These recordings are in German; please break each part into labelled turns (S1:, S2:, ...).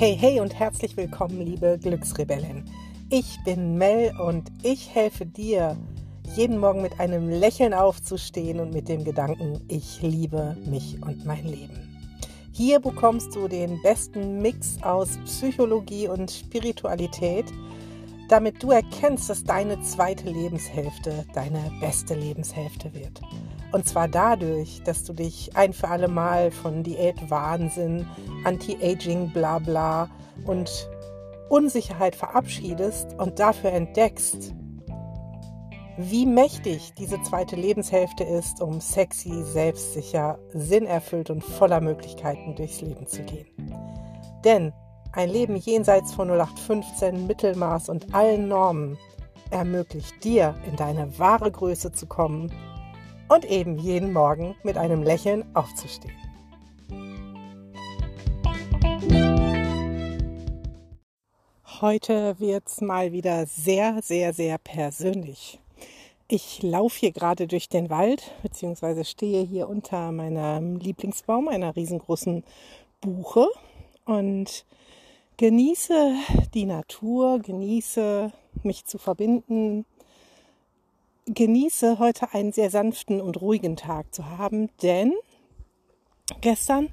S1: Hey, hey und herzlich willkommen, liebe Glücksrebellin. Ich bin Mel und ich helfe dir, jeden Morgen mit einem Lächeln aufzustehen und mit dem Gedanken, ich liebe mich und mein Leben. Hier bekommst du den besten Mix aus Psychologie und Spiritualität, damit du erkennst, dass deine zweite Lebenshälfte deine beste Lebenshälfte wird. Und zwar dadurch, dass du dich ein für alle Mal von Diätwahnsinn, Anti-Aging, bla bla und Unsicherheit verabschiedest und dafür entdeckst, wie mächtig diese zweite Lebenshälfte ist, um sexy, selbstsicher, sinnerfüllt und voller Möglichkeiten durchs Leben zu gehen. Denn ein Leben jenseits von 0815, Mittelmaß und allen Normen ermöglicht dir, in deine wahre Größe zu kommen und eben jeden Morgen mit einem Lächeln aufzustehen. Heute wird es mal wieder sehr, sehr, sehr persönlich. Ich laufe hier gerade durch den Wald, beziehungsweise stehe hier unter meinem Lieblingsbaum, einer riesengroßen Buche und genieße die Natur, genieße mich zu verbinden genieße heute einen sehr sanften und ruhigen Tag zu haben, denn gestern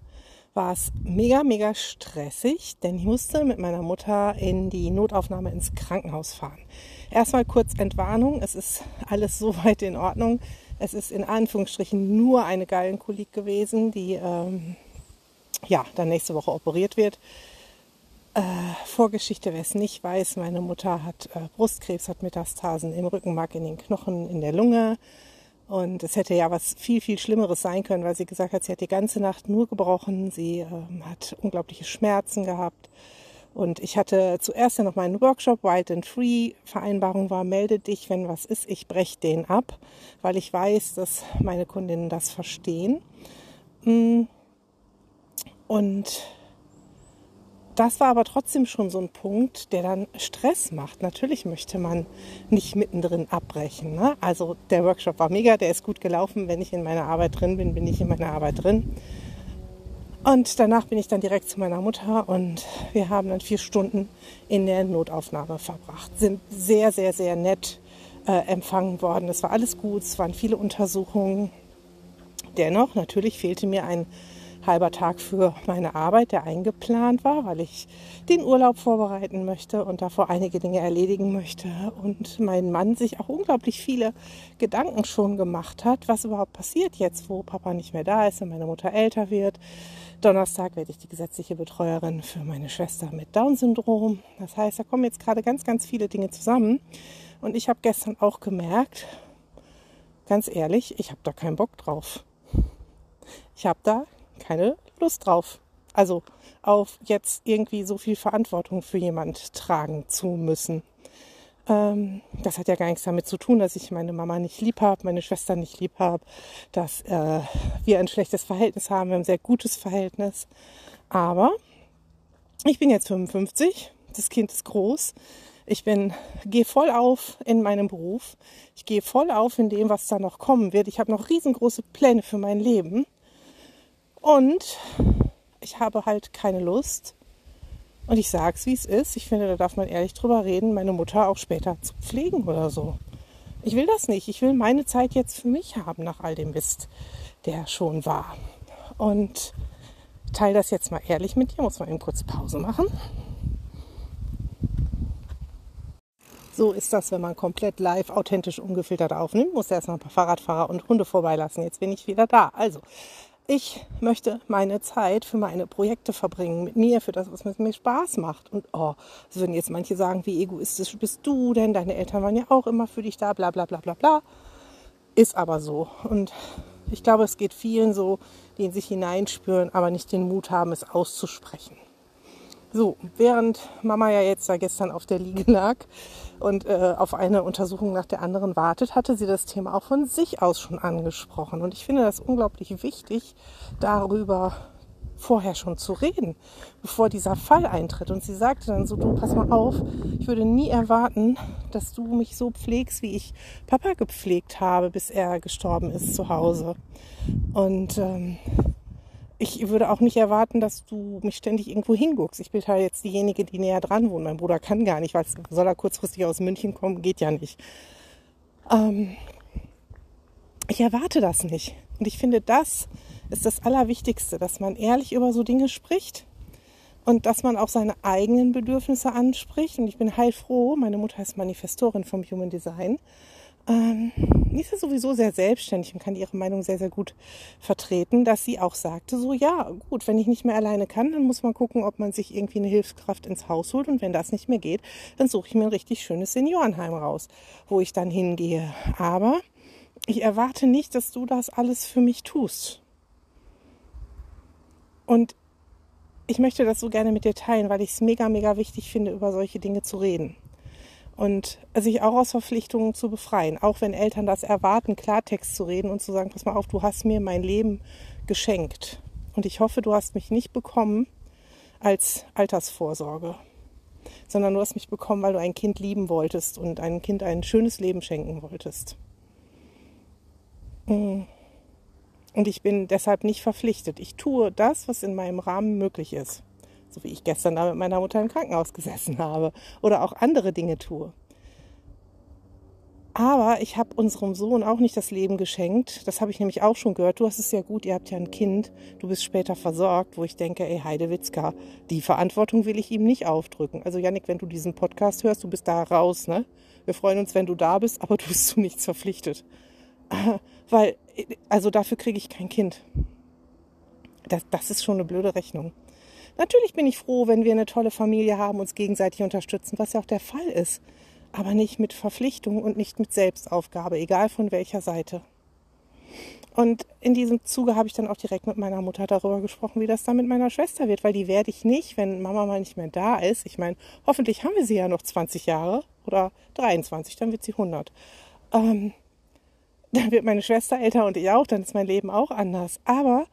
S1: war es mega, mega stressig, denn ich musste mit meiner Mutter in die Notaufnahme ins Krankenhaus fahren. Erstmal kurz Entwarnung, es ist alles soweit in Ordnung. Es ist in Anführungsstrichen nur eine Gallenkolik gewesen, die ähm, ja dann nächste Woche operiert wird. Äh, Vorgeschichte, wer es nicht weiß, meine Mutter hat äh, Brustkrebs, hat Metastasen im Rückenmark, in den Knochen, in der Lunge. Und es hätte ja was viel, viel Schlimmeres sein können, weil sie gesagt hat, sie hat die ganze Nacht nur gebrochen, sie äh, hat unglaubliche Schmerzen gehabt. Und ich hatte zuerst ja noch meinen Workshop Wild and Free. Vereinbarung war, melde dich, wenn was ist. Ich breche den ab, weil ich weiß, dass meine Kundinnen das verstehen. Mm. Und das war aber trotzdem schon so ein Punkt, der dann Stress macht. Natürlich möchte man nicht mittendrin abbrechen. Ne? Also der Workshop war mega, der ist gut gelaufen. Wenn ich in meiner Arbeit drin bin, bin ich in meiner Arbeit drin. Und danach bin ich dann direkt zu meiner Mutter und wir haben dann vier Stunden in der Notaufnahme verbracht. Sind sehr, sehr, sehr nett äh, empfangen worden. Es war alles gut, es waren viele Untersuchungen. Dennoch, natürlich fehlte mir ein halber Tag für meine Arbeit, der eingeplant war, weil ich den Urlaub vorbereiten möchte und davor einige Dinge erledigen möchte. Und mein Mann sich auch unglaublich viele Gedanken schon gemacht hat, was überhaupt passiert jetzt, wo Papa nicht mehr da ist und meine Mutter älter wird. Donnerstag werde ich die gesetzliche Betreuerin für meine Schwester mit Down-Syndrom. Das heißt, da kommen jetzt gerade ganz, ganz viele Dinge zusammen. Und ich habe gestern auch gemerkt, ganz ehrlich, ich habe da keinen Bock drauf. Ich habe da keine Lust drauf. Also auf jetzt irgendwie so viel Verantwortung für jemand tragen zu müssen. Ähm, das hat ja gar nichts damit zu tun, dass ich meine Mama nicht lieb habe, meine Schwester nicht lieb habe, dass äh, wir ein schlechtes Verhältnis haben, wir haben ein sehr gutes Verhältnis. Aber ich bin jetzt 55, das Kind ist groß. Ich bin, gehe voll auf in meinem Beruf. Ich gehe voll auf in dem, was da noch kommen wird. Ich habe noch riesengroße Pläne für mein Leben. Und ich habe halt keine Lust. Und ich sage es, wie es ist. Ich finde, da darf man ehrlich drüber reden, meine Mutter auch später zu pflegen oder so. Ich will das nicht. Ich will meine Zeit jetzt für mich haben nach all dem Mist, der schon war. Und teile das jetzt mal ehrlich mit dir. Muss man eben kurz Pause machen. So ist das, wenn man komplett live, authentisch, ungefiltert aufnimmt. Muss erst mal ein paar Fahrradfahrer und Hunde vorbeilassen. Jetzt bin ich wieder da. Also, ich möchte meine Zeit für meine Projekte verbringen, mit mir, für das, was mir Spaß macht. Und oh, das würden jetzt manche sagen, wie egoistisch bist du denn? Deine Eltern waren ja auch immer für dich da, bla bla bla bla bla. Ist aber so. Und ich glaube, es geht vielen so, die in sich hineinspüren, aber nicht den Mut haben, es auszusprechen. So, während Mama ja jetzt da gestern auf der Liege lag und äh, auf eine Untersuchung nach der anderen wartet, hatte sie das Thema auch von sich aus schon angesprochen. Und ich finde das unglaublich wichtig, darüber vorher schon zu reden, bevor dieser Fall eintritt. Und sie sagte dann so, du pass mal auf, ich würde nie erwarten, dass du mich so pflegst, wie ich Papa gepflegt habe, bis er gestorben ist zu Hause. Und ähm, ich würde auch nicht erwarten, dass du mich ständig irgendwo hinguckst. Ich bin halt jetzt diejenige, die näher dran wohnt. Mein Bruder kann gar nicht, weil soll er kurzfristig aus München kommen, geht ja nicht. Ähm, ich erwarte das nicht. Und ich finde, das ist das Allerwichtigste, dass man ehrlich über so Dinge spricht und dass man auch seine eigenen Bedürfnisse anspricht. Und ich bin heilfroh, meine Mutter ist Manifestorin vom Human Design. Ähm, die ist ja sowieso sehr selbstständig und kann ihre Meinung sehr, sehr gut vertreten, dass sie auch sagte, so ja, gut, wenn ich nicht mehr alleine kann, dann muss man gucken, ob man sich irgendwie eine Hilfskraft ins Haus holt. Und wenn das nicht mehr geht, dann suche ich mir ein richtig schönes Seniorenheim raus, wo ich dann hingehe. Aber ich erwarte nicht, dass du das alles für mich tust. Und ich möchte das so gerne mit dir teilen, weil ich es mega, mega wichtig finde, über solche Dinge zu reden. Und sich auch aus Verpflichtungen zu befreien. Auch wenn Eltern das erwarten, Klartext zu reden und zu sagen, pass mal auf, du hast mir mein Leben geschenkt. Und ich hoffe, du hast mich nicht bekommen als Altersvorsorge, sondern du hast mich bekommen, weil du ein Kind lieben wolltest und einem Kind ein schönes Leben schenken wolltest. Mm. Und ich bin deshalb nicht verpflichtet. Ich tue das, was in meinem Rahmen möglich ist. So wie ich gestern da mit meiner Mutter im Krankenhaus gesessen habe oder auch andere Dinge tue. Aber ich habe unserem Sohn auch nicht das Leben geschenkt. Das habe ich nämlich auch schon gehört. Du hast es ja gut, ihr habt ja ein Kind, du bist später versorgt, wo ich denke, ey Heidewitzka, die Verantwortung will ich ihm nicht aufdrücken. Also Janik, wenn du diesen Podcast hörst, du bist da raus, ne? Wir freuen uns, wenn du da bist, aber du bist zu nichts verpflichtet. Weil, also dafür kriege ich kein Kind. Das, das ist schon eine blöde Rechnung. Natürlich bin ich froh, wenn wir eine tolle Familie haben, uns gegenseitig unterstützen, was ja auch der Fall ist. Aber nicht mit Verpflichtung und nicht mit Selbstaufgabe, egal von welcher Seite. Und in diesem Zuge habe ich dann auch direkt mit meiner Mutter darüber gesprochen, wie das dann mit meiner Schwester wird, weil die werde ich nicht, wenn Mama mal nicht mehr da ist. Ich meine, hoffentlich haben wir sie ja noch 20 Jahre oder 23, dann wird sie 100. Ähm, dann wird meine Schwester älter und ich auch, dann ist mein Leben auch anders. Aber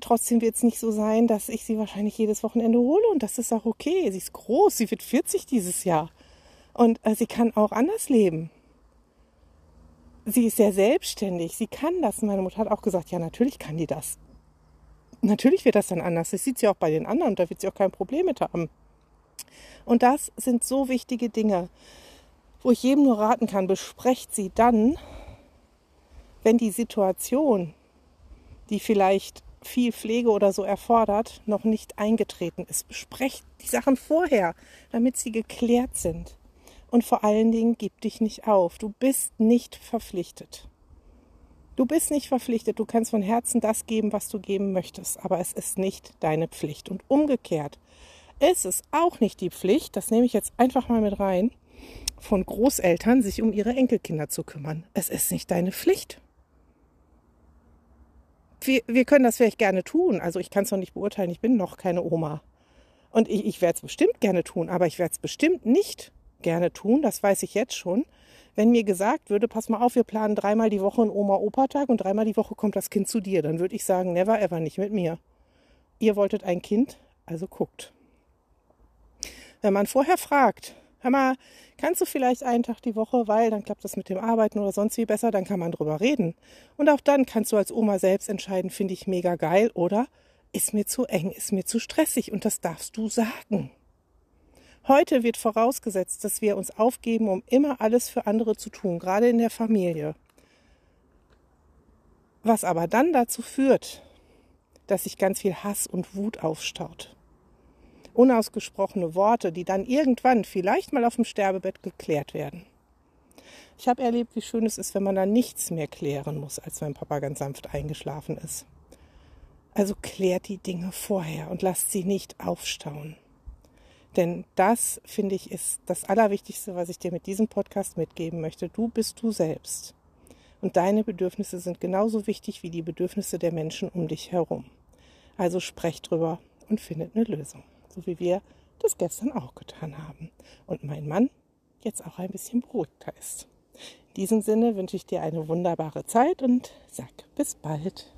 S1: trotzdem wird es nicht so sein, dass ich sie wahrscheinlich jedes Wochenende hole und das ist auch okay. Sie ist groß, sie wird 40 dieses Jahr und äh, sie kann auch anders leben. Sie ist sehr selbstständig, sie kann das. Meine Mutter hat auch gesagt, ja, natürlich kann die das. Natürlich wird das dann anders. Das sieht sie auch bei den anderen da wird sie auch kein Problem mit haben. Und das sind so wichtige Dinge, wo ich jedem nur raten kann, besprecht sie dann, wenn die Situation, die vielleicht viel Pflege oder so erfordert, noch nicht eingetreten ist. Besprecht die Sachen vorher, damit sie geklärt sind. Und vor allen Dingen gib dich nicht auf. Du bist nicht verpflichtet. Du bist nicht verpflichtet. Du kannst von Herzen das geben, was du geben möchtest. Aber es ist nicht deine Pflicht. Und umgekehrt ist es auch nicht die Pflicht, das nehme ich jetzt einfach mal mit rein, von Großeltern sich um ihre Enkelkinder zu kümmern. Es ist nicht deine Pflicht wir, wir können das vielleicht gerne tun. Also ich kann es noch nicht beurteilen, ich bin noch keine Oma. Und ich, ich werde es bestimmt gerne tun, aber ich werde es bestimmt nicht gerne tun, das weiß ich jetzt schon, wenn mir gesagt würde, pass mal auf, wir planen dreimal die Woche einen Oma-Opa-Tag und dreimal die Woche kommt das Kind zu dir, dann würde ich sagen, never ever, nicht mit mir. Ihr wolltet ein Kind, also guckt. Wenn man vorher fragt, hör mal, kannst du vielleicht einen Tag die Woche, weil dann klappt das mit dem Arbeiten oder sonst wie besser, dann kann man drüber reden. Und auch dann kannst du als Oma selbst entscheiden, finde ich mega geil oder ist mir zu eng, ist mir zu stressig und das darfst du sagen. Heute wird vorausgesetzt, dass wir uns aufgeben, um immer alles für andere zu tun, gerade in der Familie. Was aber dann dazu führt, dass sich ganz viel Hass und Wut aufstaut unausgesprochene Worte, die dann irgendwann vielleicht mal auf dem Sterbebett geklärt werden. Ich habe erlebt, wie schön es ist, wenn man da nichts mehr klären muss, als mein Papa ganz sanft eingeschlafen ist. Also klärt die Dinge vorher und lasst sie nicht aufstauen. Denn das, finde ich, ist das Allerwichtigste, was ich dir mit diesem Podcast mitgeben möchte. Du bist du selbst. Und deine Bedürfnisse sind genauso wichtig wie die Bedürfnisse der Menschen um dich herum. Also sprecht drüber und findet eine Lösung so wie wir das gestern auch getan haben. Und mein Mann jetzt auch ein bisschen beruhigter ist. In diesem Sinne wünsche ich dir eine wunderbare Zeit und sag bis bald.